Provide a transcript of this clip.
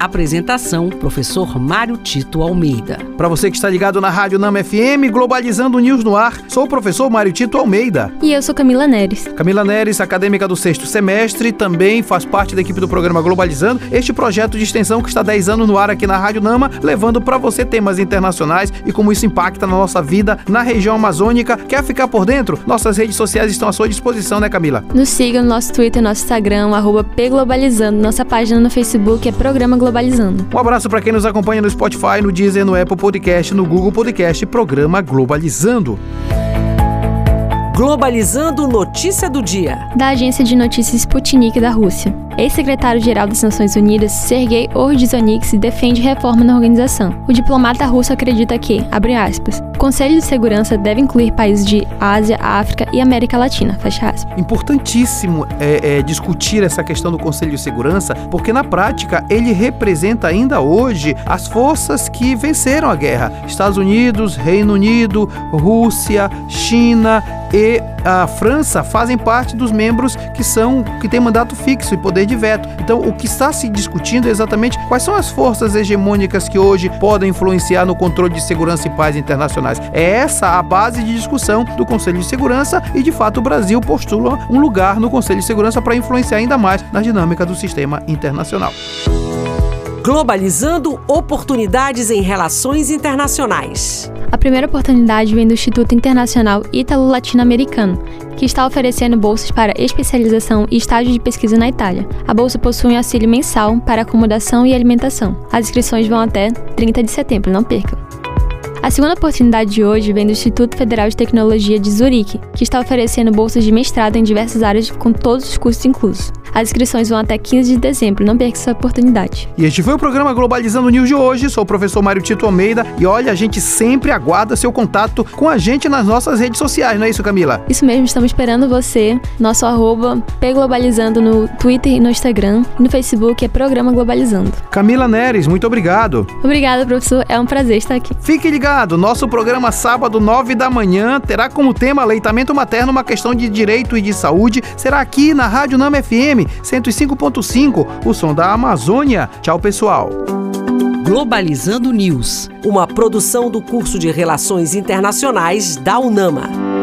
Apresentação: Professor Mário Tito Almeida. Para você que está ligado na Rádio Nama FM, Globalizando News no ar, sou o professor Mário Tito Almeida. E eu sou Camila Neres. Camila Neres, acadêmica do sexto semestre, também faz parte da equipe do programa Globalizando, este projeto de extensão que está há 10 anos no ar aqui na Rádio Nama, levando para você temas internacionais e como isso impacta na nossa vida na região amazônica. Quer ficar por dentro? Nossas redes sociais estão à sua disposição, né, Camila? Nos siga no nosso Twitter, nosso Instagram, arroba pglobalizando. Nossa página no Facebook é Programa Globalizando. Globalizando. Um abraço para quem nos acompanha no Spotify, no Deezer, no Apple Podcast, no Google Podcast, programa Globalizando. Globalizando notícia do dia. Da agência de notícias Sputnik da Rússia. Ex-secretário-geral das Nações Unidas, Sergei Ordzhonikidze, defende reforma na organização. O diplomata russo acredita que, abre aspas, o Conselho de Segurança deve incluir países de Ásia, África e América Latina, fecha aspas. Importantíssimo é, é, discutir essa questão do Conselho de Segurança, porque na prática ele representa ainda hoje as forças que venceram a guerra. Estados Unidos, Reino Unido, Rússia, China e a França fazem parte dos membros que são que têm mandato fixo e poder de veto. Então, o que está se discutindo é exatamente quais são as forças hegemônicas que hoje podem influenciar no controle de segurança e paz internacionais. É essa a base de discussão do Conselho de Segurança e, de fato, o Brasil postula um lugar no Conselho de Segurança para influenciar ainda mais na dinâmica do sistema internacional. Globalizando oportunidades em relações internacionais. A primeira oportunidade vem do Instituto Internacional Ítalo-Latino-Americano, que está oferecendo bolsas para especialização e estágio de pesquisa na Itália. A bolsa possui um auxílio mensal para acomodação e alimentação. As inscrições vão até 30 de setembro, não percam. A segunda oportunidade de hoje vem do Instituto Federal de Tecnologia de Zurique, que está oferecendo bolsas de mestrado em diversas áreas com todos os cursos inclusos. As inscrições vão até 15 de dezembro, não perca essa oportunidade. E este foi o programa Globalizando News de hoje. Sou o professor Mário Tito Almeida e olha, a gente sempre aguarda seu contato com a gente nas nossas redes sociais, não é isso, Camila? Isso mesmo, estamos esperando você. Nosso arroba pglobalizando no Twitter e no Instagram. E no Facebook é Programa Globalizando. Camila Neres, muito obrigado. Obrigada, professor. É um prazer estar aqui. Fique ligado, nosso programa sábado, 9 da manhã, terá como tema aleitamento materno uma questão de direito e de saúde. Será aqui na Rádio Nama FM 105.5, o som da Amazônia. Tchau, pessoal. Globalizando News, uma produção do curso de Relações Internacionais da UNAMA.